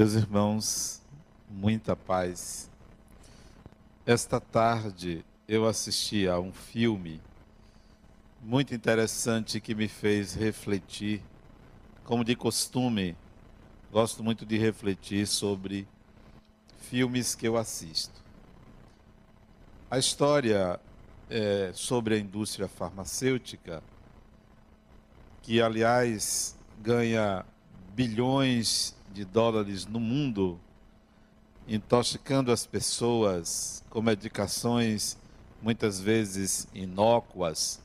Meus irmãos, muita paz. Esta tarde eu assisti a um filme muito interessante que me fez refletir. Como de costume, gosto muito de refletir sobre filmes que eu assisto. A história é sobre a indústria farmacêutica, que aliás ganha bilhões de dólares no mundo, intoxicando as pessoas com medicações muitas vezes inócuas,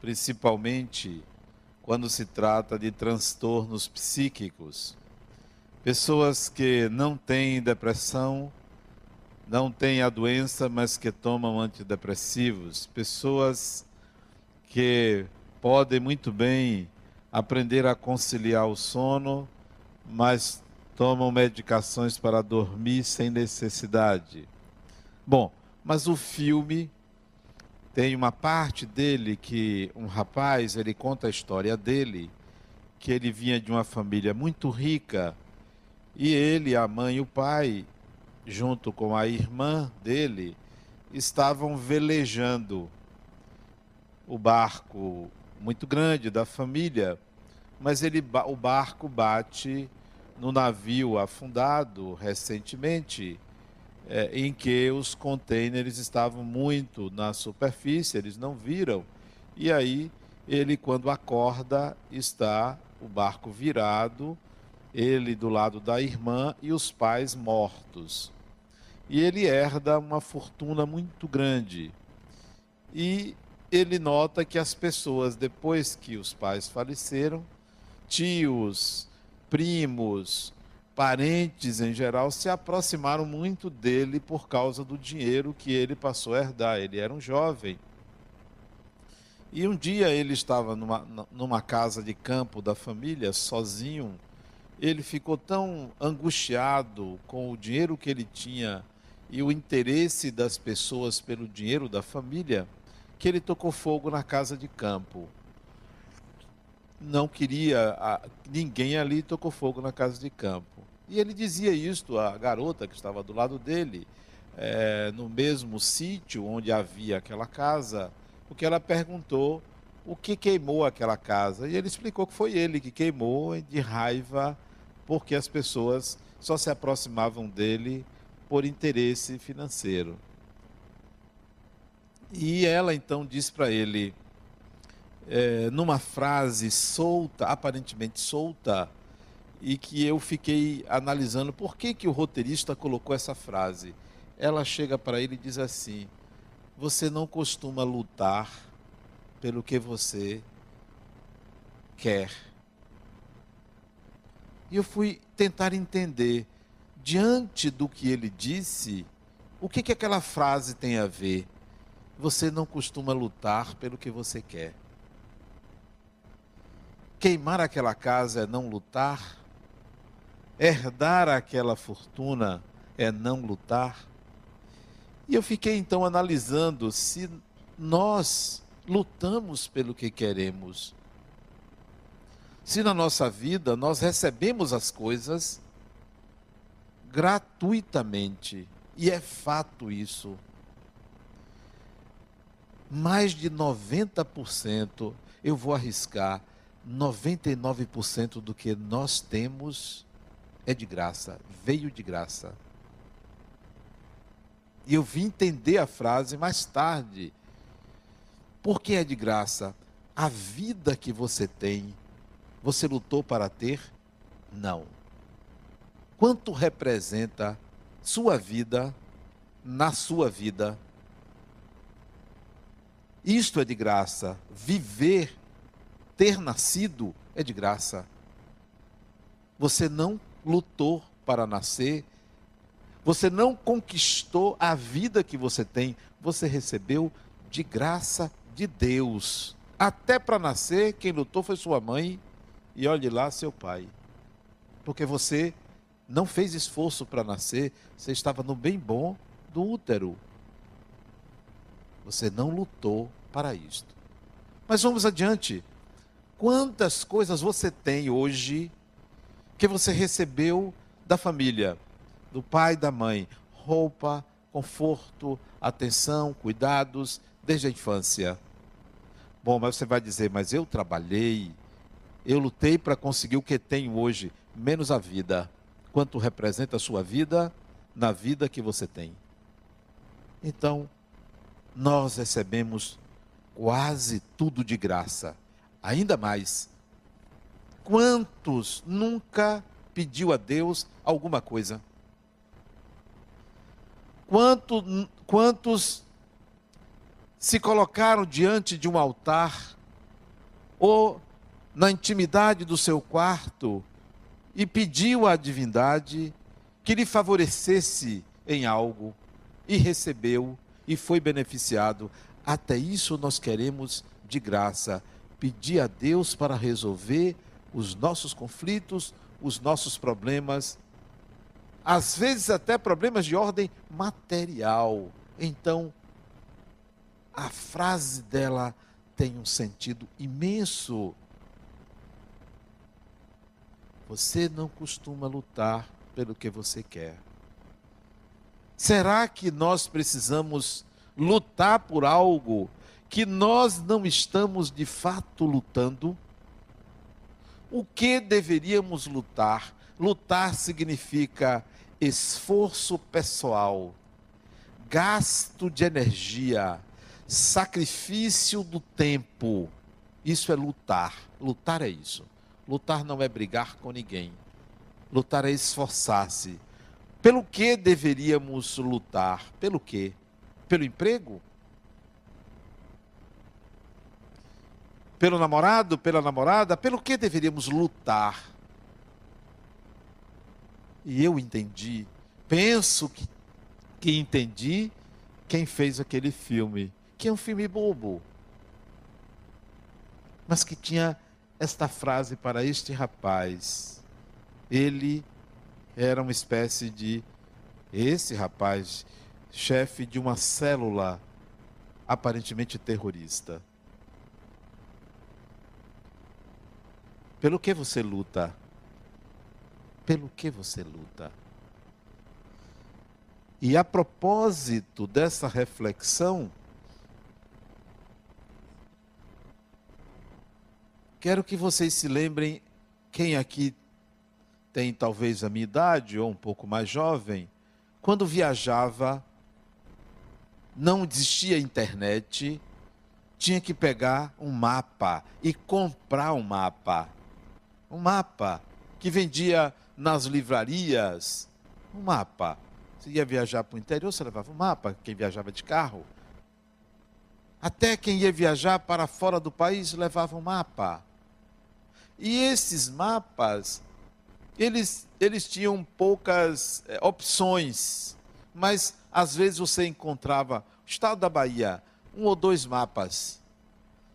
principalmente quando se trata de transtornos psíquicos. Pessoas que não têm depressão, não têm a doença, mas que tomam antidepressivos. Pessoas que podem muito bem aprender a conciliar o sono, mas tomam medicações para dormir sem necessidade. Bom, mas o filme tem uma parte dele que um rapaz, ele conta a história dele, que ele vinha de uma família muito rica, e ele, a mãe e o pai, junto com a irmã dele, estavam velejando o barco muito grande da família, mas ele, o barco bate no navio afundado recentemente, é, em que os contêineres estavam muito na superfície, eles não viram, e aí ele, quando acorda, está o barco virado, ele do lado da irmã e os pais mortos. E ele herda uma fortuna muito grande. E ele nota que as pessoas, depois que os pais faleceram, tios, primos, parentes em geral, se aproximaram muito dele por causa do dinheiro que ele passou a herdar. Ele era um jovem. E um dia ele estava numa, numa casa de campo da família, sozinho. Ele ficou tão angustiado com o dinheiro que ele tinha e o interesse das pessoas pelo dinheiro da família que ele tocou fogo na casa de campo. Não queria, a, ninguém ali tocou fogo na casa de campo. E ele dizia isto à garota que estava do lado dele, é, no mesmo sítio onde havia aquela casa, porque ela perguntou o que queimou aquela casa. E ele explicou que foi ele que queimou de raiva, porque as pessoas só se aproximavam dele por interesse financeiro. E ela então diz para ele, é, numa frase solta, aparentemente solta, e que eu fiquei analisando por que, que o roteirista colocou essa frase. Ela chega para ele e diz assim: Você não costuma lutar pelo que você quer. E eu fui tentar entender, diante do que ele disse, o que, que aquela frase tem a ver você não costuma lutar pelo que você quer. Queimar aquela casa é não lutar. Herdar aquela fortuna é não lutar. E eu fiquei então analisando se nós lutamos pelo que queremos. Se na nossa vida nós recebemos as coisas gratuitamente, e é fato isso mais de 90%, eu vou arriscar, 99% do que nós temos é de graça, veio de graça. E eu vim entender a frase mais tarde. Por que é de graça? A vida que você tem, você lutou para ter? Não. Quanto representa sua vida na sua vida? Isto é de graça. Viver, ter nascido, é de graça. Você não lutou para nascer, você não conquistou a vida que você tem, você recebeu de graça de Deus. Até para nascer, quem lutou foi sua mãe e olhe lá seu pai. Porque você não fez esforço para nascer, você estava no bem bom do útero. Você não lutou para isto. Mas vamos adiante. Quantas coisas você tem hoje que você recebeu da família, do pai da mãe, roupa, conforto, atenção, cuidados desde a infância. Bom, mas você vai dizer, mas eu trabalhei, eu lutei para conseguir o que tenho hoje, menos a vida. Quanto representa a sua vida na vida que você tem. Então, nós recebemos quase tudo de graça. Ainda mais, quantos nunca pediu a Deus alguma coisa? Quanto, quantos se colocaram diante de um altar ou na intimidade do seu quarto e pediu à divindade que lhe favorecesse em algo e recebeu e foi beneficiado. Até isso nós queremos de graça pedir a Deus para resolver os nossos conflitos, os nossos problemas, às vezes até problemas de ordem material. Então, a frase dela tem um sentido imenso. Você não costuma lutar pelo que você quer. Será que nós precisamos lutar por algo que nós não estamos de fato lutando? O que deveríamos lutar? Lutar significa esforço pessoal, gasto de energia, sacrifício do tempo. Isso é lutar. Lutar é isso. Lutar não é brigar com ninguém. Lutar é esforçar-se. Pelo que deveríamos lutar? Pelo quê? Pelo emprego? Pelo namorado? Pela namorada? Pelo que deveríamos lutar? E eu entendi, penso que, que entendi quem fez aquele filme que é um filme bobo, mas que tinha esta frase para este rapaz. Ele era uma espécie de esse rapaz, chefe de uma célula aparentemente terrorista. Pelo que você luta? Pelo que você luta? E a propósito dessa reflexão, Quero que vocês se lembrem, quem aqui tem talvez a minha idade ou um pouco mais jovem, quando viajava, não existia internet, tinha que pegar um mapa e comprar um mapa. Um mapa que vendia nas livrarias. Um mapa. Você ia viajar para o interior, você levava um mapa, quem viajava de carro. Até quem ia viajar para fora do país levava um mapa. E esses mapas, eles, eles tinham poucas é, opções, mas às vezes você encontrava o estado da Bahia, um ou dois mapas.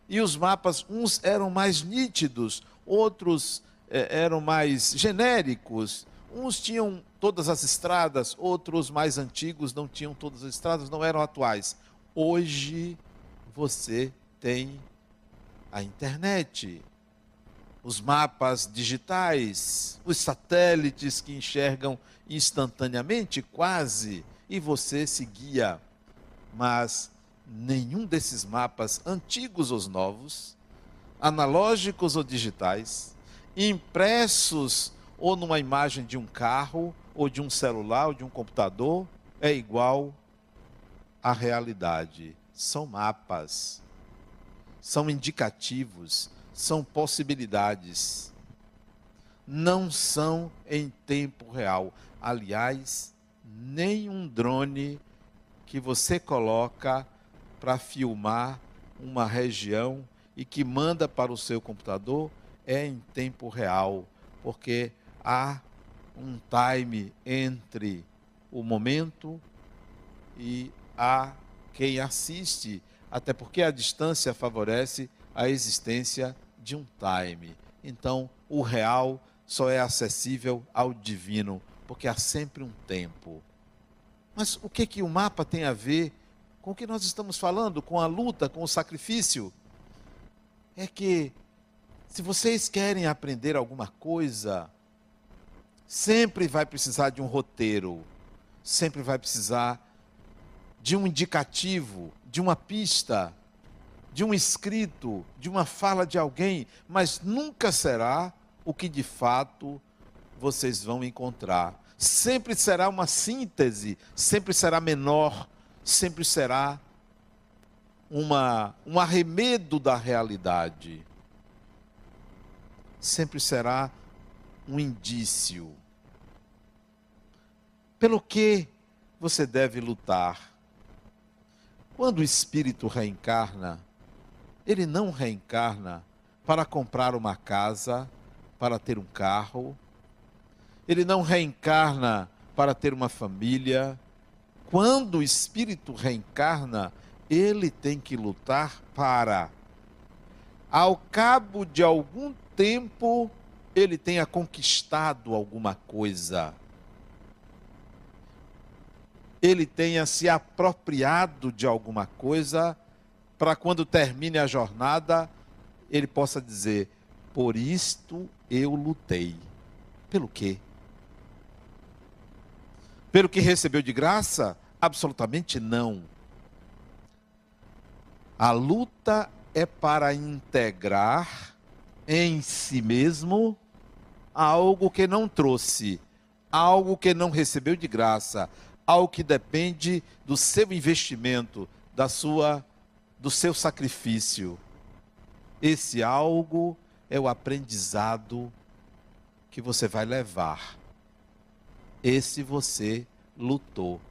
E os mapas, uns eram mais nítidos, outros é, eram mais genéricos. Uns tinham todas as estradas, outros mais antigos não tinham todas as estradas, não eram atuais. Hoje você tem a internet os mapas digitais, os satélites que enxergam instantaneamente, quase, e você se guia. Mas nenhum desses mapas, antigos ou novos, analógicos ou digitais, impressos ou numa imagem de um carro, ou de um celular, ou de um computador, é igual à realidade. São mapas, são indicativos, são possibilidades, não são em tempo real. Aliás, nenhum drone que você coloca para filmar uma região e que manda para o seu computador é em tempo real, porque há um time entre o momento e a quem assiste, até porque a distância favorece a existência de um time. Então, o real só é acessível ao divino, porque há sempre um tempo. Mas o que que o mapa tem a ver com o que nós estamos falando, com a luta, com o sacrifício? É que se vocês querem aprender alguma coisa, sempre vai precisar de um roteiro, sempre vai precisar de um indicativo, de uma pista, de um escrito, de uma fala de alguém, mas nunca será o que de fato vocês vão encontrar. Sempre será uma síntese, sempre será menor, sempre será uma, um arremedo da realidade. Sempre será um indício. Pelo que você deve lutar? Quando o espírito reencarna, ele não reencarna para comprar uma casa, para ter um carro, ele não reencarna para ter uma família. Quando o espírito reencarna, ele tem que lutar para, ao cabo de algum tempo, ele tenha conquistado alguma coisa. Ele tenha se apropriado de alguma coisa, para quando termine a jornada, ele possa dizer: Por isto eu lutei. Pelo quê? Pelo que recebeu de graça? Absolutamente não. A luta é para integrar em si mesmo algo que não trouxe, algo que não recebeu de graça, algo que depende do seu investimento, da sua do seu sacrifício. Esse algo é o aprendizado que você vai levar. Esse você lutou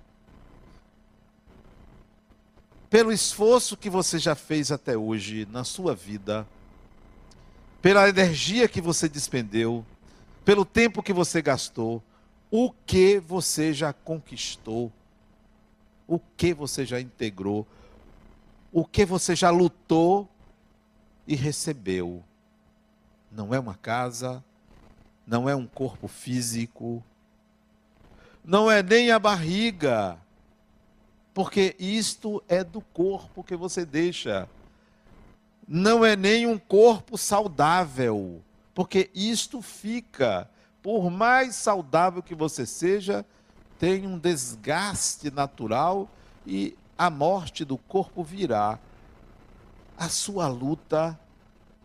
pelo esforço que você já fez até hoje na sua vida, pela energia que você despendeu, pelo tempo que você gastou, o que você já conquistou, o que você já integrou, o que você já lutou e recebeu. Não é uma casa, não é um corpo físico, não é nem a barriga porque isto é do corpo que você deixa. Não é nem um corpo saudável, porque isto fica. Por mais saudável que você seja, tem um desgaste natural e a morte do corpo virá. A sua luta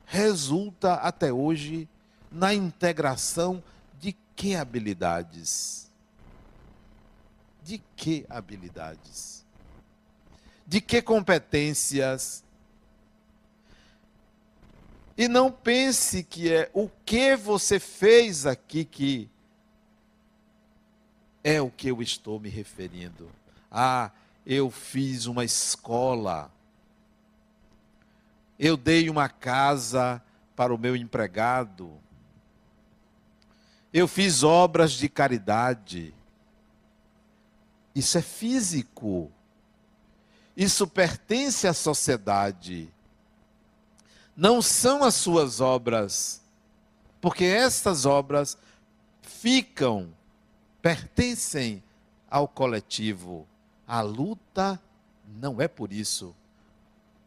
resulta até hoje na integração de que habilidades? De que habilidades? De que competências. E não pense que é o que você fez aqui que é o que eu estou me referindo. Ah, eu fiz uma escola. Eu dei uma casa para o meu empregado. Eu fiz obras de caridade. Isso é físico. Isso pertence à sociedade. Não são as suas obras, porque estas obras ficam, pertencem ao coletivo. A luta não é por isso,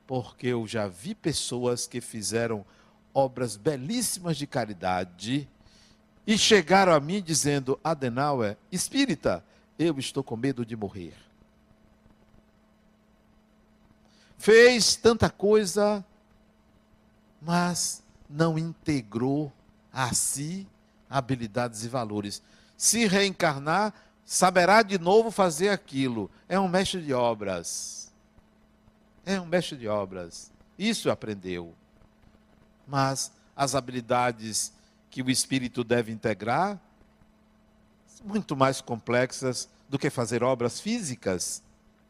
porque eu já vi pessoas que fizeram obras belíssimas de caridade e chegaram a mim dizendo: Adenauer, espírita, eu estou com medo de morrer. Fez tanta coisa, mas não integrou a si habilidades e valores. Se reencarnar, saberá de novo fazer aquilo. É um mestre de obras. É um mestre de obras. Isso aprendeu. Mas as habilidades que o espírito deve integrar, muito mais complexas do que fazer obras físicas.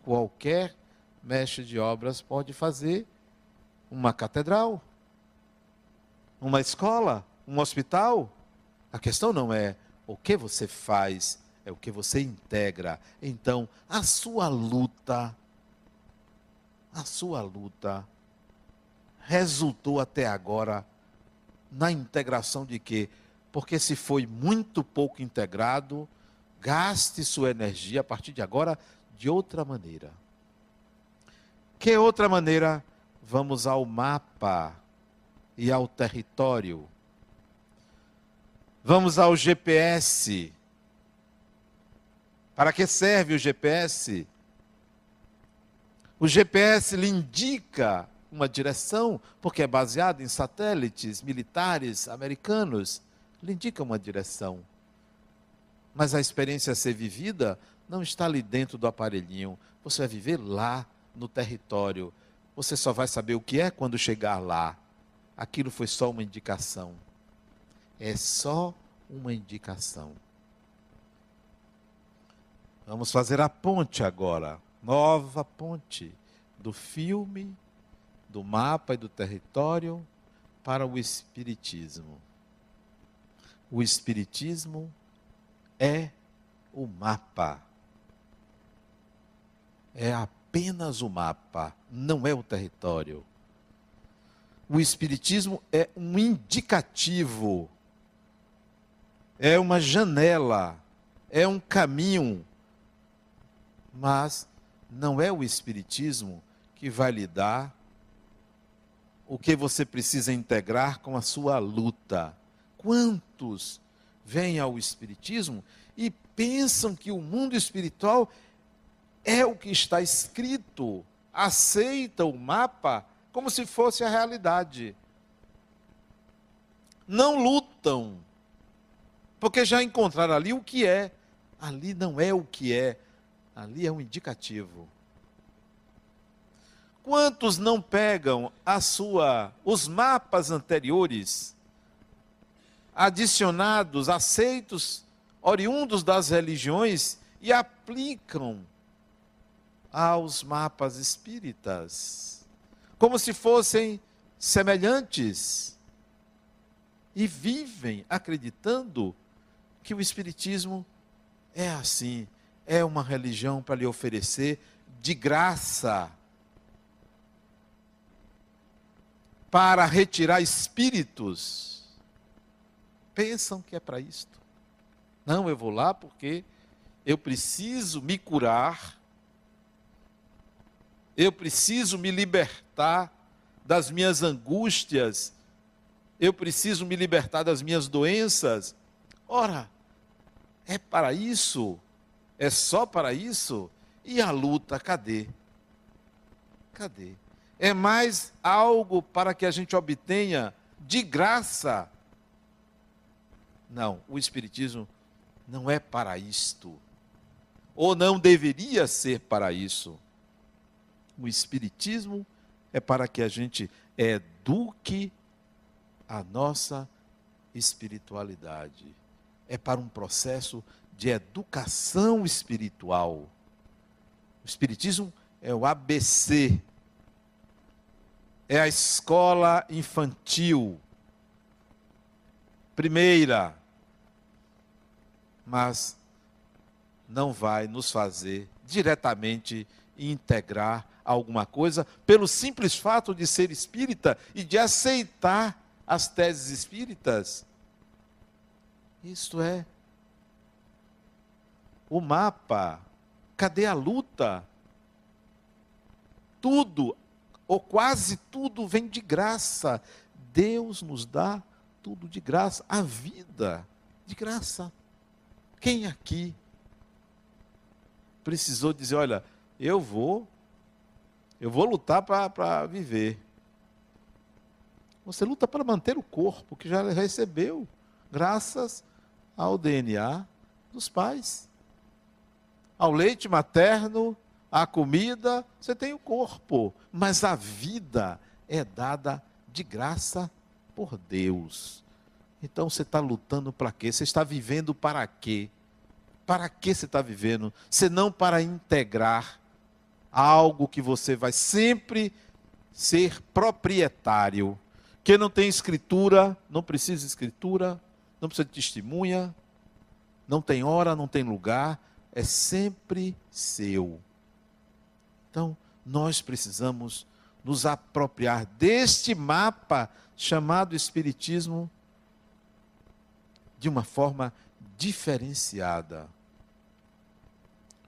Qualquer mestre de obras pode fazer uma catedral, uma escola, um hospital. A questão não é o que você faz, é o que você integra. Então, a sua luta, a sua luta resultou até agora na integração de quê? Porque se foi muito pouco integrado, gaste sua energia a partir de agora de outra maneira. Que outra maneira? Vamos ao mapa e ao território. Vamos ao GPS. Para que serve o GPS? O GPS lhe indica uma direção, porque é baseado em satélites militares americanos, lhe indica uma direção. Mas a experiência a ser vivida não está ali dentro do aparelhinho. Você vai viver lá no território. Você só vai saber o que é quando chegar lá. Aquilo foi só uma indicação. É só uma indicação. Vamos fazer a ponte agora. Nova ponte do filme, do mapa e do território para o Espiritismo. O Espiritismo é o mapa. É apenas o mapa, não é o território. O Espiritismo é um indicativo, é uma janela, é um caminho, mas não é o Espiritismo que vai lhe dar o que você precisa integrar com a sua luta. Quantos vêm ao Espiritismo e pensam que o mundo espiritual é o que está escrito, aceita o mapa como se fosse a realidade. Não lutam, porque já encontraram ali o que é. Ali não é o que é, ali é um indicativo. Quantos não pegam a sua os mapas anteriores adicionados, aceitos, oriundos das religiões e aplicam aos mapas espíritas, como se fossem semelhantes, e vivem acreditando que o Espiritismo é assim, é uma religião para lhe oferecer de graça, para retirar espíritos pensam que é para isto. Não, eu vou lá porque eu preciso me curar, eu preciso me libertar das minhas angústias, eu preciso me libertar das minhas doenças. Ora, é para isso? É só para isso? E a luta, cadê? Cadê? É mais algo para que a gente obtenha de graça não, o Espiritismo não é para isto. Ou não deveria ser para isso. O Espiritismo é para que a gente eduque a nossa espiritualidade. É para um processo de educação espiritual. O Espiritismo é o ABC, é a escola infantil. Primeira, mas não vai nos fazer diretamente integrar alguma coisa pelo simples fato de ser espírita e de aceitar as teses espíritas. Isto é o mapa. Cadê a luta? Tudo, ou quase tudo, vem de graça. Deus nos dá tudo de graça, a vida de graça. Quem aqui precisou dizer, olha, eu vou, eu vou lutar para viver. Você luta para manter o corpo que já recebeu, graças ao DNA dos pais. Ao leite materno, à comida, você tem o corpo, mas a vida é dada de graça por Deus. Então você está lutando para quê? Você está vivendo para quê? Para que você está vivendo? Senão para integrar algo que você vai sempre ser proprietário. Quem não tem escritura, não precisa de escritura, não precisa de testemunha, não tem hora, não tem lugar, é sempre seu. Então, nós precisamos nos apropriar deste mapa chamado Espiritismo de uma forma diferenciada.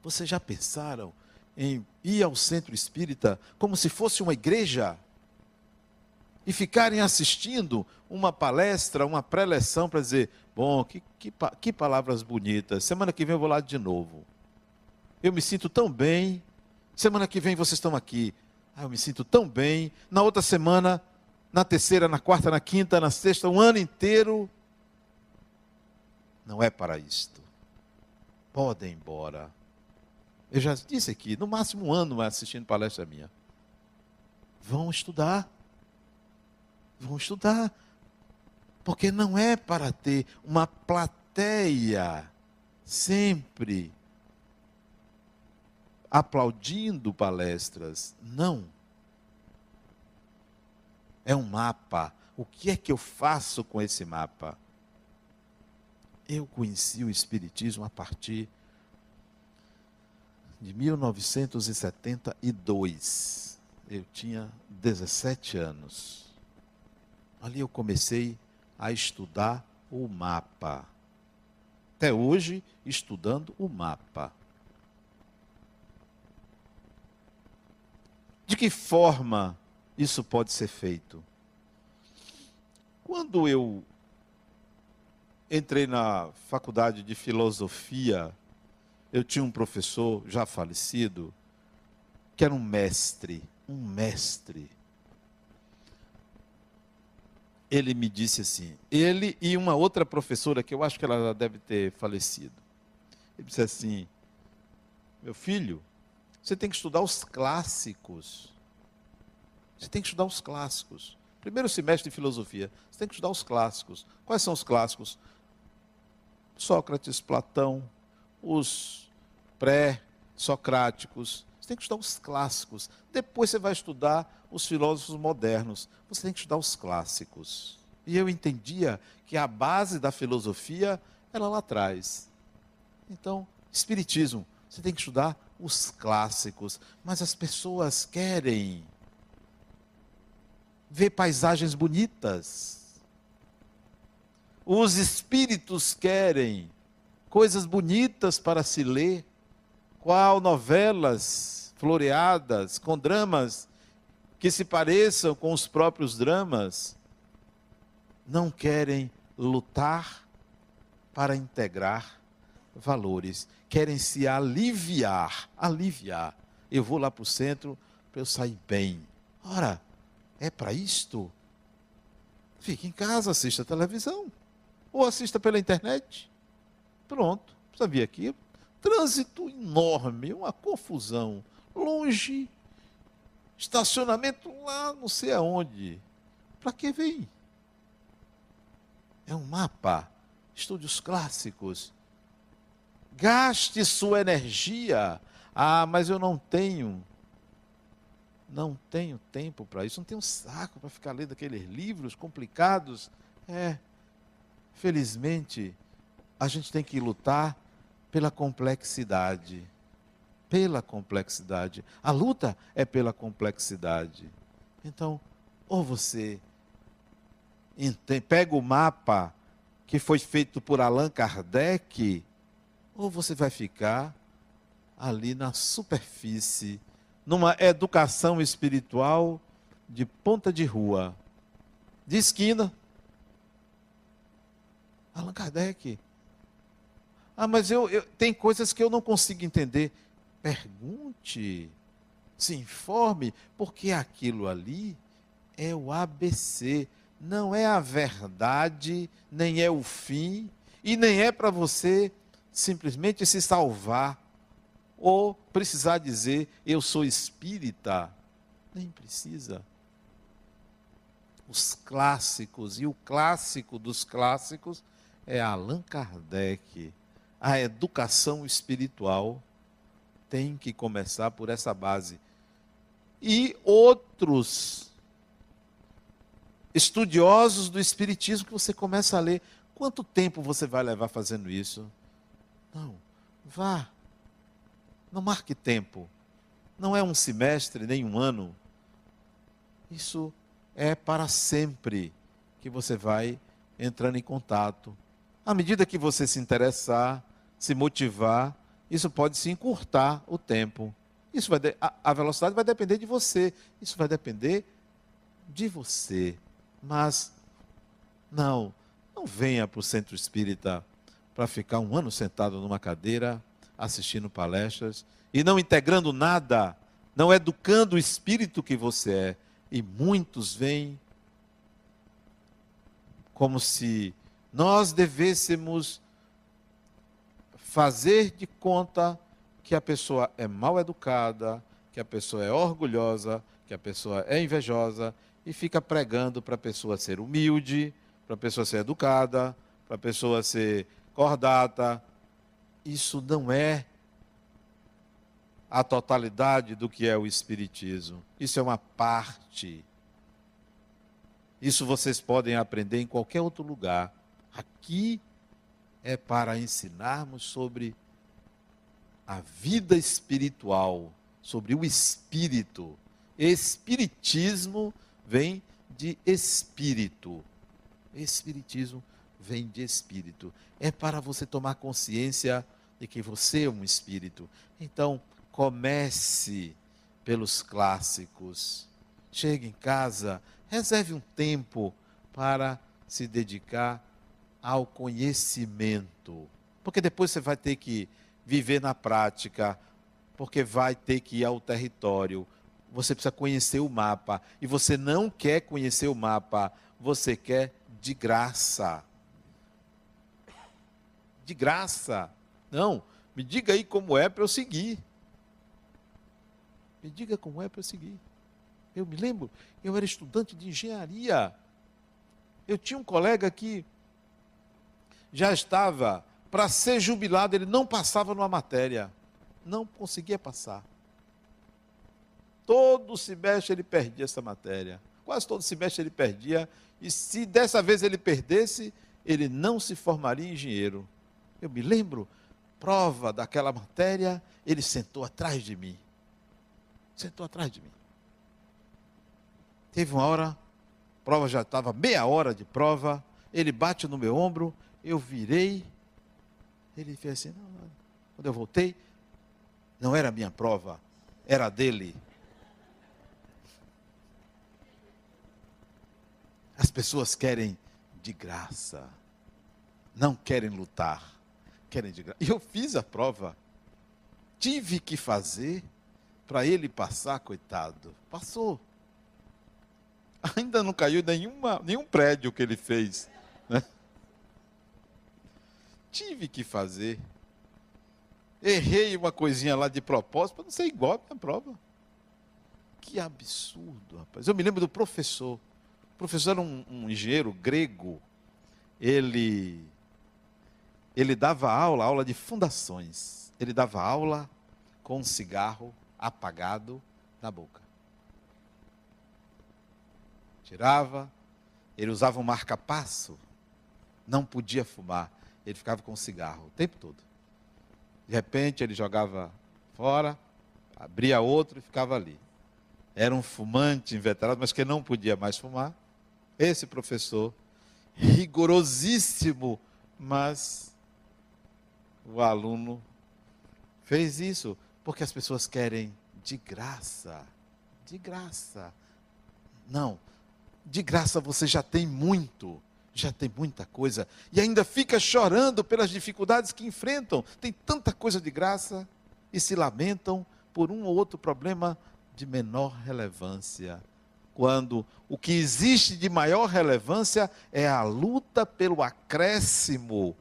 Vocês já pensaram em ir ao centro espírita como se fosse uma igreja? E ficarem assistindo uma palestra, uma preleção para dizer: bom, que, que, que palavras bonitas. Semana que vem eu vou lá de novo. Eu me sinto tão bem. Semana que vem vocês estão aqui. Ah, eu me sinto tão bem. Na outra semana, na terceira, na quarta, na quinta, na sexta, um ano inteiro. Não é para isto. Podem ir embora. Eu já disse aqui, no máximo um ano assistindo palestra minha. Vão estudar. Vão estudar. Porque não é para ter uma plateia sempre aplaudindo palestras. Não. É um mapa. O que é que eu faço com esse mapa? Eu conheci o Espiritismo a partir de 1972. Eu tinha 17 anos. Ali eu comecei a estudar o mapa. Até hoje, estudando o mapa. De que forma isso pode ser feito? Quando eu entrei na faculdade de filosofia, eu tinha um professor já falecido, que era um mestre, um mestre ele me disse assim, ele e uma outra professora, que eu acho que ela já deve ter falecido. Ele disse assim: Meu filho, você tem que estudar os clássicos. Você tem que estudar os clássicos. Primeiro semestre de filosofia, você tem que estudar os clássicos. Quais são os clássicos? Sócrates, Platão, os pré-socráticos. Você tem que estudar os clássicos. Depois você vai estudar os filósofos modernos. Você tem que estudar os clássicos. E eu entendia que a base da filosofia era lá atrás. Então, Espiritismo, você tem que estudar os clássicos. Mas as pessoas querem ver paisagens bonitas. Os espíritos querem coisas bonitas para se ler. Qual novelas floreadas com dramas que se pareçam com os próprios dramas, não querem lutar para integrar valores, querem se aliviar, aliviar. Eu vou lá para o centro para eu sair bem. Ora, é para isto? Fique em casa, assista televisão. Ou assista pela internet. Pronto, precisa vir aqui. Trânsito enorme, uma confusão. Longe estacionamento lá não sei aonde. Para que vem? É um mapa. Estude os clássicos. Gaste sua energia. Ah, mas eu não tenho. Não tenho tempo para isso. Não tenho saco para ficar lendo aqueles livros complicados. É. Felizmente, a gente tem que lutar pela complexidade pela complexidade. A luta é pela complexidade. Então, ou você pega o mapa que foi feito por Allan Kardec, ou você vai ficar ali na superfície, numa educação espiritual de ponta de rua, de esquina. Allan Kardec. Ah, mas eu, eu, tem coisas que eu não consigo entender. Pergunte, se informe, porque aquilo ali é o ABC, não é a verdade, nem é o fim, e nem é para você simplesmente se salvar ou precisar dizer eu sou espírita. Nem precisa. Os clássicos, e o clássico dos clássicos é Allan Kardec, a educação espiritual tem que começar por essa base. E outros estudiosos do Espiritismo que você começa a ler. Quanto tempo você vai levar fazendo isso? Não, vá. Não marque tempo. Não é um semestre, nem um ano. Isso é para sempre que você vai entrando em contato. À medida que você se interessar, se motivar, isso pode se encurtar o tempo. Isso vai de, a, velocidade vai depender de você. Isso vai depender de você. Mas não, não venha para o centro espírita para ficar um ano sentado numa cadeira, assistindo palestras e não integrando nada, não educando o espírito que você é. E muitos vêm como se nós devêssemos fazer de conta que a pessoa é mal educada, que a pessoa é orgulhosa, que a pessoa é invejosa e fica pregando para a pessoa ser humilde, para a pessoa ser educada, para a pessoa ser cordata. Isso não é a totalidade do que é o Espiritismo. Isso é uma parte. Isso vocês podem aprender em qualquer outro lugar. Aqui é para ensinarmos sobre a vida espiritual, sobre o espírito. Espiritismo vem de espírito. Espiritismo vem de espírito. É para você tomar consciência de que você é um espírito. Então, comece pelos clássicos. Chegue em casa, reserve um tempo para se dedicar ao conhecimento. Porque depois você vai ter que viver na prática, porque vai ter que ir ao território. Você precisa conhecer o mapa. E você não quer conhecer o mapa, você quer de graça. De graça. Não, me diga aí como é para eu seguir. Me diga como é para eu seguir. Eu me lembro, eu era estudante de engenharia. Eu tinha um colega que já estava para ser jubilado, ele não passava numa matéria. Não conseguia passar. Todo semestre ele perdia essa matéria. Quase todo semestre ele perdia. E se dessa vez ele perdesse, ele não se formaria engenheiro. Eu me lembro, prova daquela matéria, ele sentou atrás de mim sentou atrás de mim. Teve uma hora, prova já estava meia hora de prova, ele bate no meu ombro, eu virei, ele fez assim, não, não. quando eu voltei, não era a minha prova, era a dele. As pessoas querem de graça, não querem lutar, querem de graça. E eu fiz a prova, tive que fazer, para ele passar, coitado. Passou. Ainda não caiu nenhuma, nenhum prédio que ele fez. Né? Tive que fazer. Errei uma coisinha lá de propósito para não ser igual à minha prova. Que absurdo, rapaz. Eu me lembro do professor. O professor era um, um engenheiro grego. Ele, ele dava aula, aula de fundações. Ele dava aula com um cigarro apagado na boca. Tirava, ele usava um marca-passo, não podia fumar, ele ficava com cigarro o tempo todo. De repente ele jogava fora, abria outro e ficava ali. Era um fumante inveterado, mas que não podia mais fumar. Esse professor, rigorosíssimo, mas o aluno fez isso. Porque as pessoas querem de graça. De graça. Não. De graça você já tem muito. Já tem muita coisa. E ainda fica chorando pelas dificuldades que enfrentam. Tem tanta coisa de graça. E se lamentam por um ou outro problema de menor relevância. Quando o que existe de maior relevância é a luta pelo acréscimo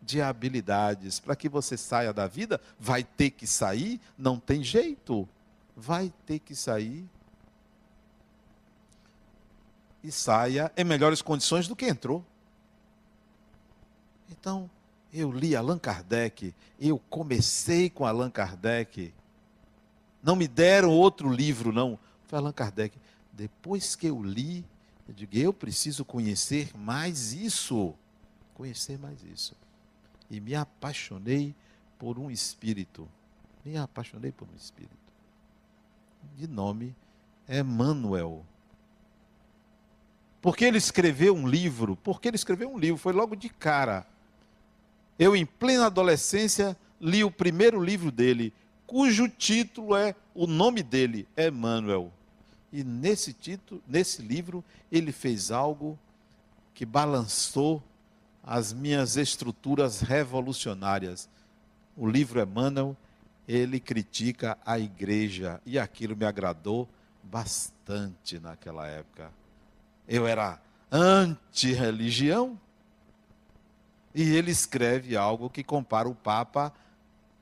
de habilidades. Para que você saia da vida, vai ter que sair, não tem jeito. Vai ter que sair. E saia em melhores condições do que entrou. Então, eu li Allan Kardec, eu comecei com Allan Kardec. Não me deram outro livro, não. Foi Allan Kardec. Depois que eu li, eu digo, eu preciso conhecer mais isso. Conhecer mais isso e me apaixonei por um espírito. Me apaixonei por um espírito. De nome Emmanuel. Porque ele escreveu um livro? Porque ele escreveu um livro, foi logo de cara. Eu, em plena adolescência, li o primeiro livro dele, cujo título é o nome dele, Emmanuel. E nesse título, nesse livro, ele fez algo que balançou as minhas estruturas revolucionárias. O livro Emmanuel, ele critica a igreja e aquilo me agradou bastante naquela época. Eu era anti-religião e ele escreve algo que compara o Papa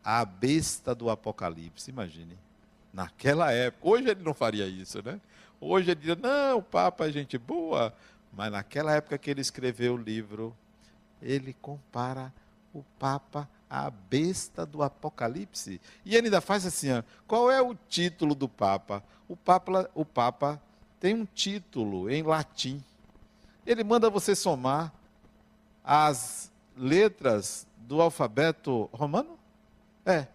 à besta do Apocalipse. Imagine. Naquela época, hoje ele não faria isso, né? Hoje ele diria, não, o Papa é gente boa. Mas naquela época que ele escreveu o livro, ele compara o Papa à besta do Apocalipse. E ele ainda faz assim: ó, qual é o título do Papa? O Papa, o Papa tem um título em latim. Ele manda você somar as letras do alfabeto romano? É.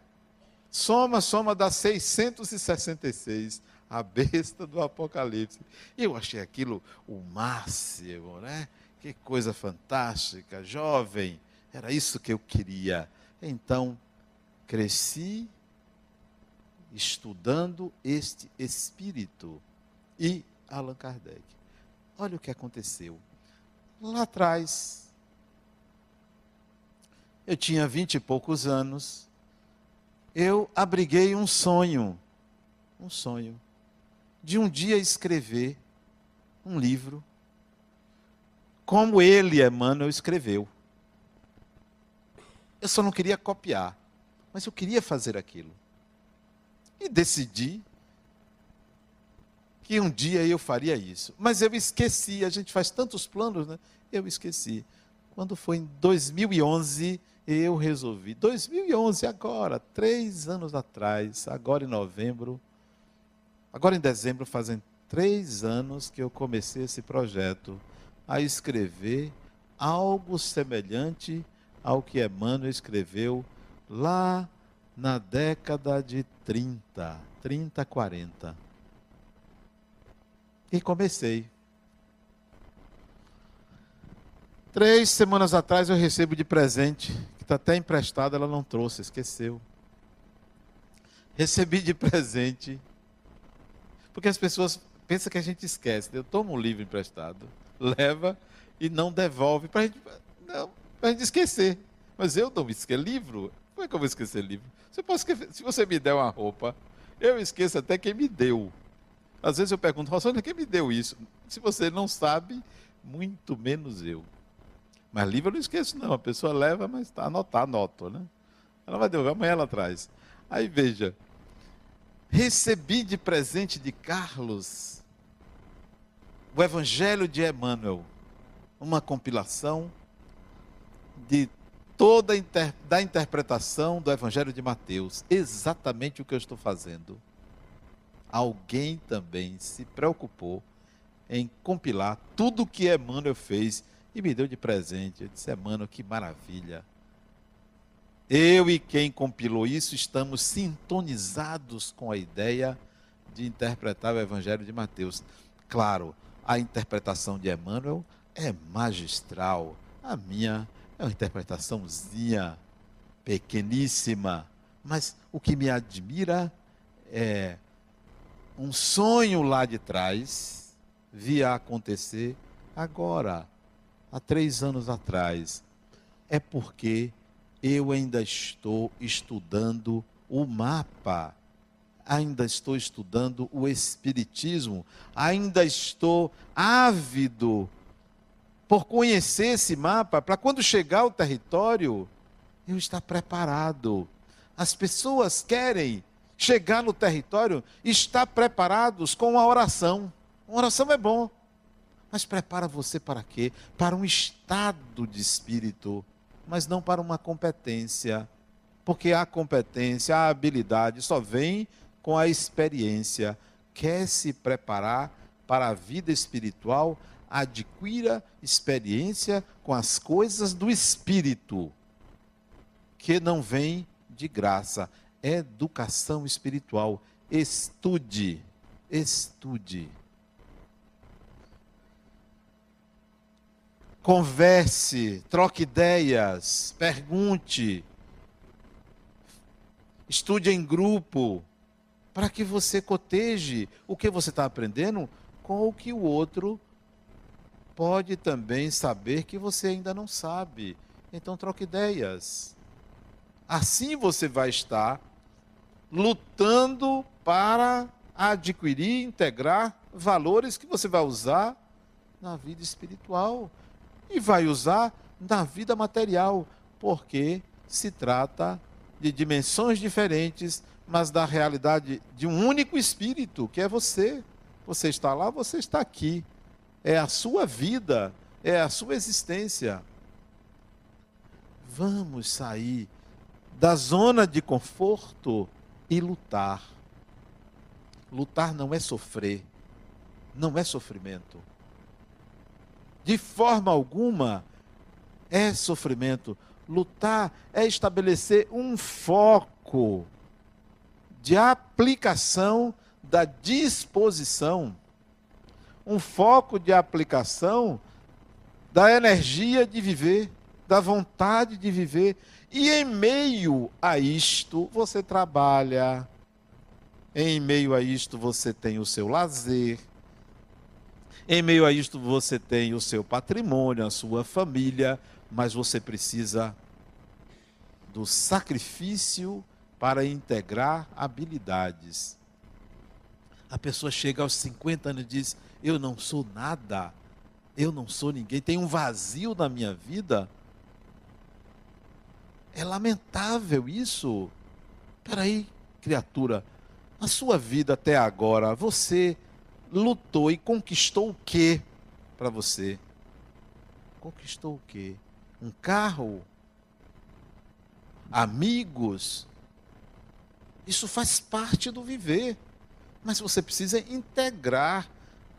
Soma, soma, dá 666 a besta do Apocalipse. E eu achei aquilo o máximo, né? Que coisa fantástica, jovem, era isso que eu queria. Então, cresci estudando este espírito e Allan Kardec. Olha o que aconteceu. Lá atrás, eu tinha vinte e poucos anos, eu abriguei um sonho, um sonho de um dia escrever um livro como ele, Emmanuel, escreveu. Eu só não queria copiar, mas eu queria fazer aquilo. E decidi que um dia eu faria isso. Mas eu esqueci, a gente faz tantos planos, né? Eu esqueci. Quando foi em 2011, eu resolvi. 2011, agora, três anos atrás, agora em novembro, Agora em dezembro fazem três anos que eu comecei esse projeto a escrever algo semelhante ao que Emmanuel escreveu lá na década de 30, 30, 40. E comecei. Três semanas atrás eu recebo de presente, que está até emprestado, ela não trouxe, esqueceu. Recebi de presente porque as pessoas pensam que a gente esquece. Eu tomo um livro emprestado, leva e não devolve para gente, a gente esquecer. Mas eu não me esqueço. Livro? Como é que eu vou esquecer livro? Você pode esquecer, se você me der uma roupa, eu esqueço até quem me deu. Às vezes eu pergunto, Rosana, quem me deu isso? Se você não sabe, muito menos eu. Mas livro eu não esqueço, não. A pessoa leva, mas está anotar, anoto, né? Ela vai devolver, amanhã ela traz. Aí veja, Recebi de presente de Carlos o Evangelho de Emmanuel, uma compilação de toda inter, da interpretação do Evangelho de Mateus, exatamente o que eu estou fazendo. Alguém também se preocupou em compilar tudo o que Emmanuel fez e me deu de presente. Eu disse, Emmanuel, que maravilha. Eu e quem compilou isso estamos sintonizados com a ideia de interpretar o Evangelho de Mateus. Claro, a interpretação de Emmanuel é magistral. A minha é uma interpretaçãozinha pequeníssima, mas o que me admira é um sonho lá de trás via acontecer agora, há três anos atrás. É porque eu ainda estou estudando o mapa, ainda estou estudando o Espiritismo, ainda estou ávido por conhecer esse mapa, para quando chegar ao território, eu estar preparado. As pessoas querem chegar no território estar preparados com uma oração. Uma oração é bom, mas prepara você para quê? Para um estado de espírito mas não para uma competência. Porque a competência, a habilidade só vem com a experiência. Quer se preparar para a vida espiritual, adquira experiência com as coisas do espírito, que não vem de graça. Educação espiritual. Estude, estude. Converse, troque ideias, pergunte, estude em grupo, para que você coteje o que você está aprendendo com o que o outro pode também saber que você ainda não sabe. Então troque ideias. Assim você vai estar lutando para adquirir, integrar valores que você vai usar na vida espiritual e vai usar na vida material, porque se trata de dimensões diferentes, mas da realidade de um único espírito, que é você. Você está lá, você está aqui. É a sua vida, é a sua existência. Vamos sair da zona de conforto e lutar. Lutar não é sofrer, não é sofrimento. De forma alguma é sofrimento. Lutar é estabelecer um foco de aplicação da disposição, um foco de aplicação da energia de viver, da vontade de viver. E em meio a isto, você trabalha, em meio a isto, você tem o seu lazer, em meio a isto, você tem o seu patrimônio, a sua família, mas você precisa do sacrifício para integrar habilidades. A pessoa chega aos 50 anos e diz: Eu não sou nada, eu não sou ninguém, tem um vazio na minha vida. É lamentável isso. Peraí, criatura, na sua vida até agora, você lutou e conquistou o que para você? Conquistou o que? Um carro? Amigos? Isso faz parte do viver. Mas você precisa integrar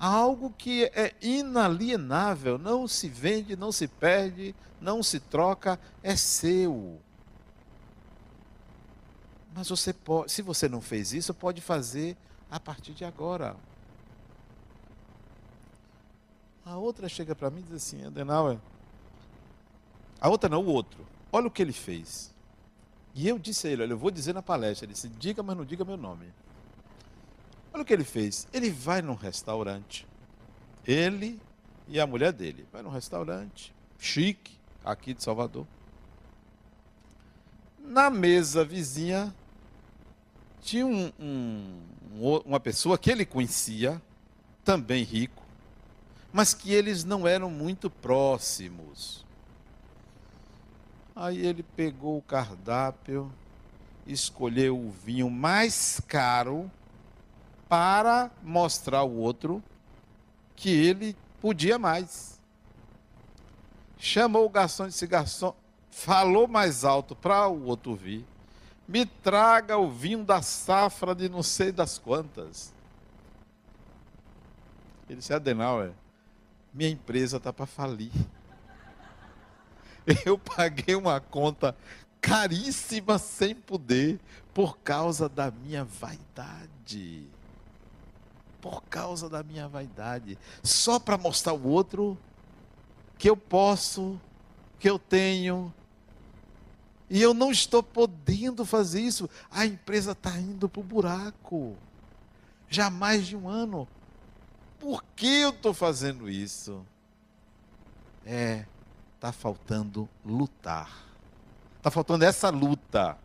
algo que é inalienável, não se vende, não se perde, não se troca, é seu. Mas você pode, se você não fez isso, pode fazer a partir de agora. A outra chega para mim e diz assim, Adenauer, a outra não, o outro. Olha o que ele fez. E eu disse a ele, olha, eu vou dizer na palestra. Ele disse, diga, mas não diga meu nome. Olha o que ele fez. Ele vai num restaurante. Ele e a mulher dele. Vai num restaurante chique, aqui de Salvador. Na mesa vizinha tinha um, um, uma pessoa que ele conhecia, também rico, mas que eles não eram muito próximos. Aí ele pegou o cardápio, escolheu o vinho mais caro para mostrar ao outro que ele podia mais. Chamou o garçom e disse: Garçom, falou mais alto para o outro ouvir. Me traga o vinho da safra de não sei das quantas. Ele disse: Adenauer, minha empresa está para falir. Eu paguei uma conta caríssima sem poder por causa da minha vaidade. Por causa da minha vaidade. Só para mostrar ao outro que eu posso, que eu tenho. E eu não estou podendo fazer isso. A empresa está indo para o buraco. Já há mais de um ano. Por que eu estou fazendo isso? É, está faltando lutar. Está faltando essa luta.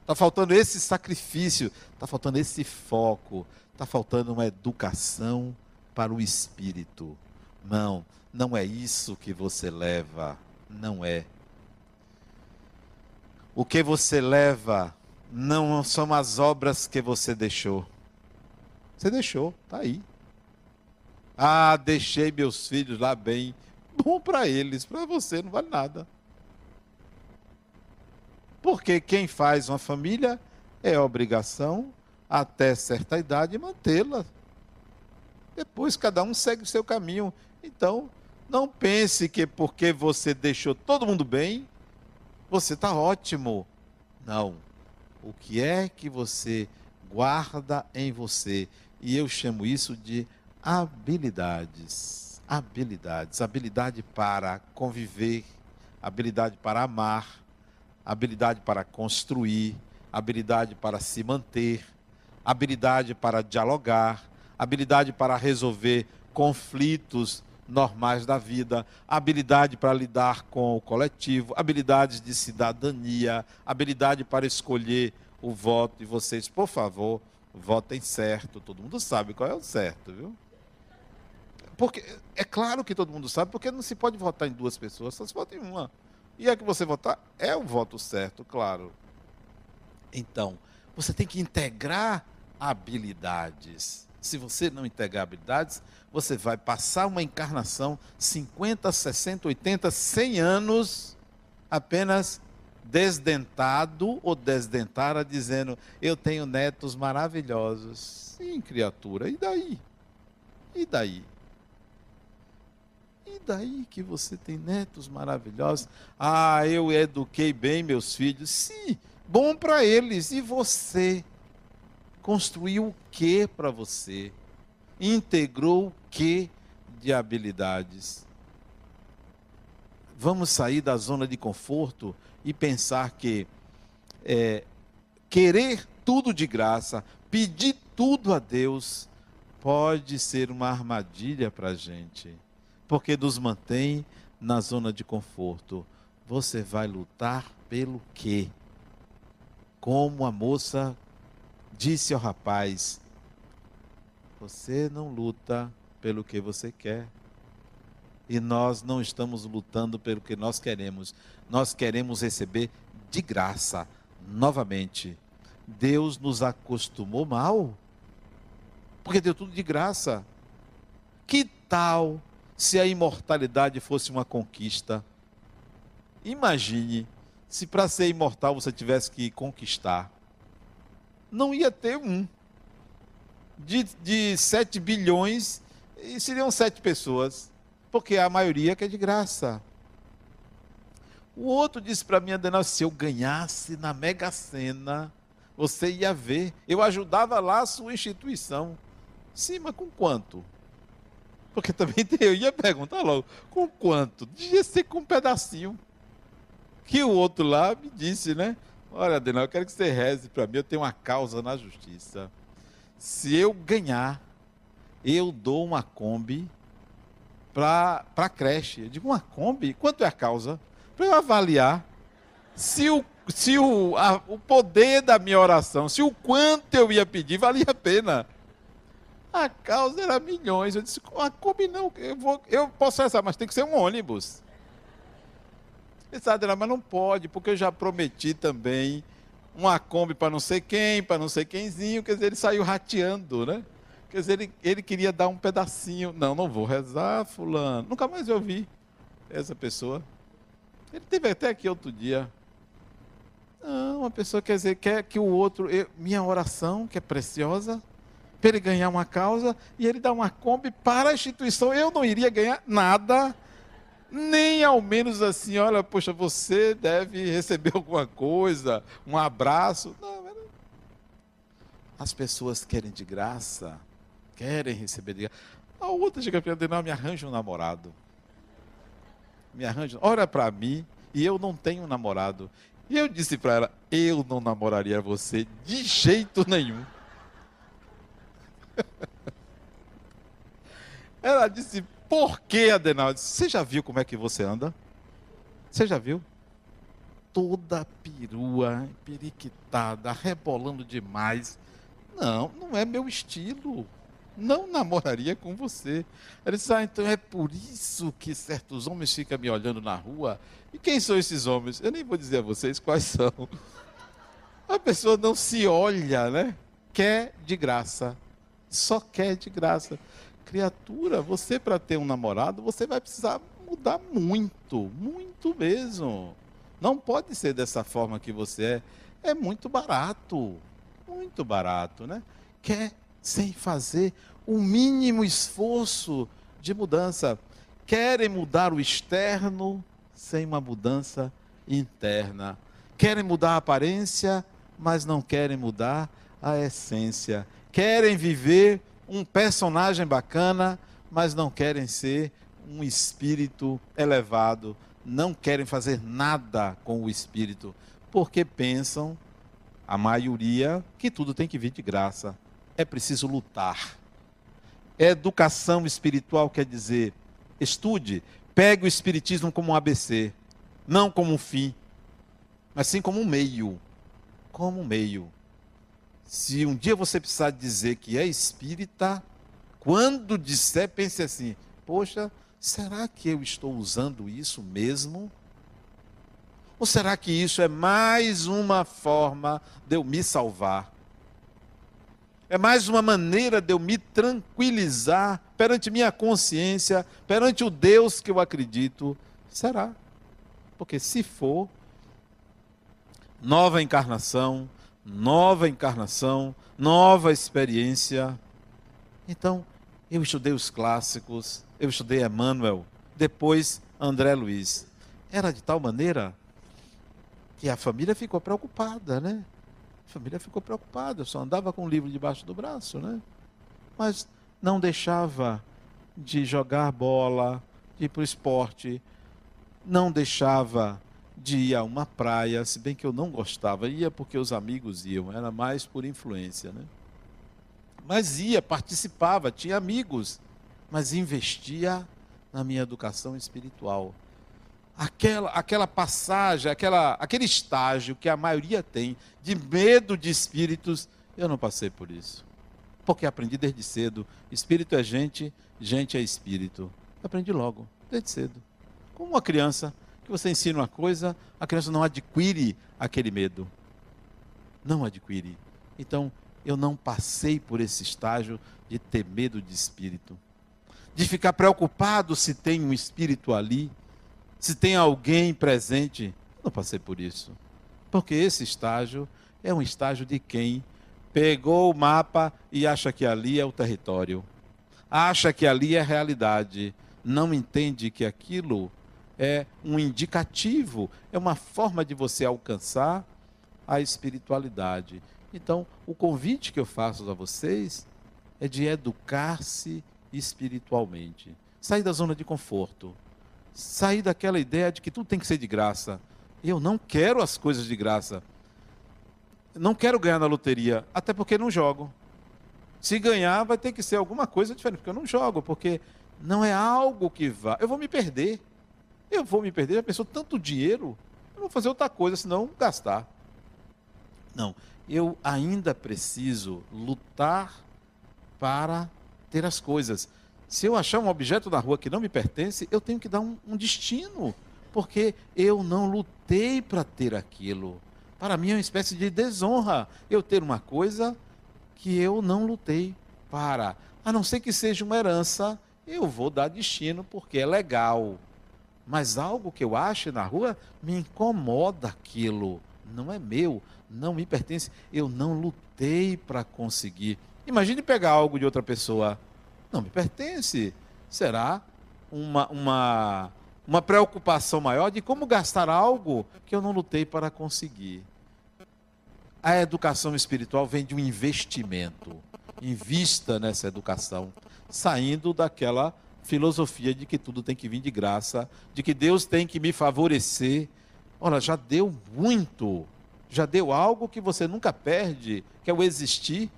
Está faltando esse sacrifício. Está faltando esse foco. Está faltando uma educação para o espírito. Não, não é isso que você leva. Não é. O que você leva não são as obras que você deixou. Você deixou, está aí. Ah, deixei meus filhos lá bem. Bom para eles, para você não vale nada. Porque quem faz uma família é obrigação, até certa idade, mantê-la. Depois cada um segue o seu caminho. Então, não pense que porque você deixou todo mundo bem, você está ótimo. Não. O que é que você guarda em você? E eu chamo isso de habilidades. Habilidades. Habilidade para conviver, habilidade para amar, habilidade para construir, habilidade para se manter, habilidade para dialogar, habilidade para resolver conflitos normais da vida, habilidade para lidar com o coletivo, habilidades de cidadania, habilidade para escolher o voto. E vocês, por favor, votem certo. Todo mundo sabe qual é o certo, viu? Porque é claro que todo mundo sabe, porque não se pode votar em duas pessoas, só se vota em uma. E a que você votar é o voto certo, claro. Então, você tem que integrar habilidades. Se você não integrar habilidades, você vai passar uma encarnação 50, 60, 80, 100 anos apenas desdentado ou desdentada, dizendo: Eu tenho netos maravilhosos. Sim, criatura, e daí? E daí? E daí que você tem netos maravilhosos? Ah, eu eduquei bem meus filhos. Sim, bom para eles. E você? Construiu o que para você? Integrou o que de habilidades? Vamos sair da zona de conforto e pensar que é, querer tudo de graça, pedir tudo a Deus, pode ser uma armadilha para a gente porque nos mantém na zona de conforto. Você vai lutar pelo quê? Como a moça disse ao rapaz: Você não luta pelo que você quer. E nós não estamos lutando pelo que nós queremos. Nós queremos receber de graça, novamente. Deus nos acostumou mal, porque deu tudo de graça. Que tal se a imortalidade fosse uma conquista. Imagine se para ser imortal você tivesse que conquistar. Não ia ter um. De, de 7 bilhões, e seriam sete pessoas. Porque a maioria quer de graça. O outro disse para mim, Adenal, se eu ganhasse na Mega Sena, você ia ver. Eu ajudava lá a sua instituição. Sim, mas com quanto? Porque também eu ia perguntar logo, com quanto? Devia ser com um pedacinho. Que o outro lá me disse, né? Olha, Adenal, eu quero que você reze para mim, eu tenho uma causa na justiça. Se eu ganhar, eu dou uma Kombi para a creche. Eu digo, uma Kombi? Quanto é a causa? Para eu avaliar se o, se o, a, o poder da minha oração, se o quanto eu ia pedir valia a pena. A causa era milhões. Eu disse, a Kombi não, eu, vou, eu posso rezar, mas tem que ser um ônibus. Ah, mas não pode, porque eu já prometi também uma Kombi para não sei quem, para não sei quemzinho. Quer dizer, ele saiu rateando, né? Quer dizer, ele, ele queria dar um pedacinho. Não, não vou rezar, fulano. Nunca mais eu vi essa pessoa. Ele teve até aqui outro dia. Não, uma pessoa quer dizer, quer que o outro. Eu, minha oração, que é preciosa, para ele ganhar uma causa e ele dá uma Kombi para a instituição. Eu não iria ganhar nada, nem ao menos assim, olha, poxa, você deve receber alguma coisa, um abraço. Não. As pessoas querem de graça, querem receber de graça. A outra chega para mim, não, me arranja um namorado. Me arranja, olha para mim e eu não tenho um namorado. E eu disse para ela, eu não namoraria você de jeito nenhum. Ela disse, por que, Adenaldo? Você já viu como é que você anda? Você já viu? Toda perua, periquitada, rebolando demais. Não, não é meu estilo. Não namoraria com você. Ela disse, ah, então é por isso que certos homens ficam me olhando na rua. E quem são esses homens? Eu nem vou dizer a vocês quais são. A pessoa não se olha, né? Quer de graça só quer de graça. Criatura, você para ter um namorado, você vai precisar mudar muito, muito mesmo. Não pode ser dessa forma que você é. É muito barato, muito barato, né? Quer sem fazer o mínimo esforço de mudança. Querem mudar o externo sem uma mudança interna. Querem mudar a aparência, mas não querem mudar a essência querem viver um personagem bacana, mas não querem ser um espírito elevado, não querem fazer nada com o espírito, porque pensam, a maioria, que tudo tem que vir de graça. É preciso lutar. Educação espiritual quer dizer estude, pegue o Espiritismo como um ABC, não como um fim, mas sim como um meio. Como um meio. Se um dia você precisar dizer que é espírita, quando disser, pense assim: poxa, será que eu estou usando isso mesmo? Ou será que isso é mais uma forma de eu me salvar? É mais uma maneira de eu me tranquilizar perante minha consciência, perante o Deus que eu acredito? Será? Porque se for, nova encarnação, nova encarnação, nova experiência. Então, eu estudei os clássicos, eu estudei Emmanuel, depois André Luiz. Era de tal maneira que a família ficou preocupada, né? A família ficou preocupada, só andava com o livro debaixo do braço, né? Mas não deixava de jogar bola, de ir para o esporte, não deixava de ir a uma praia, se bem que eu não gostava, ia porque os amigos iam, era mais por influência, né? Mas ia, participava, tinha amigos, mas investia na minha educação espiritual. Aquela, aquela passagem, aquela, aquele estágio que a maioria tem de medo de espíritos, eu não passei por isso. Porque aprendi desde cedo. Espírito é gente, gente é espírito. Aprendi logo, desde cedo. Como uma criança que você ensina uma coisa, a criança não adquire aquele medo. Não adquire. Então, eu não passei por esse estágio de ter medo de espírito. De ficar preocupado se tem um espírito ali, se tem alguém presente. Não passei por isso. Porque esse estágio é um estágio de quem pegou o mapa e acha que ali é o território. Acha que ali é a realidade. Não entende que aquilo é um indicativo, é uma forma de você alcançar a espiritualidade. Então, o convite que eu faço a vocês é de educar-se espiritualmente. Sair da zona de conforto. Sair daquela ideia de que tudo tem que ser de graça. Eu não quero as coisas de graça. Não quero ganhar na loteria, até porque não jogo. Se ganhar, vai ter que ser alguma coisa diferente, porque eu não jogo, porque não é algo que vá. Eu vou me perder. Eu vou me perder, já pensou tanto dinheiro? Eu vou fazer outra coisa, senão gastar. Não, eu ainda preciso lutar para ter as coisas. Se eu achar um objeto na rua que não me pertence, eu tenho que dar um, um destino, porque eu não lutei para ter aquilo. Para mim é uma espécie de desonra eu ter uma coisa que eu não lutei para. A não ser que seja uma herança, eu vou dar destino porque é legal mas algo que eu acho na rua me incomoda aquilo. Não é meu, não me pertence. Eu não lutei para conseguir. Imagine pegar algo de outra pessoa. Não me pertence. Será uma, uma, uma preocupação maior de como gastar algo que eu não lutei para conseguir. A educação espiritual vem de um investimento. Invista nessa educação, saindo daquela filosofia de que tudo tem que vir de graça, de que Deus tem que me favorecer. Ora, já deu muito, já deu algo que você nunca perde, que é o existir.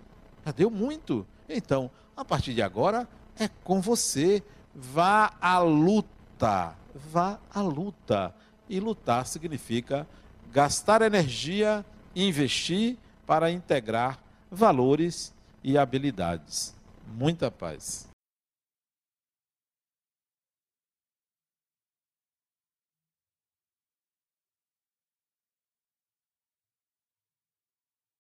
Já deu muito. Então, a partir de agora, é com você. Vá à luta. Vá à luta. E lutar significa gastar energia, investir para integrar valores e habilidades. Muita paz.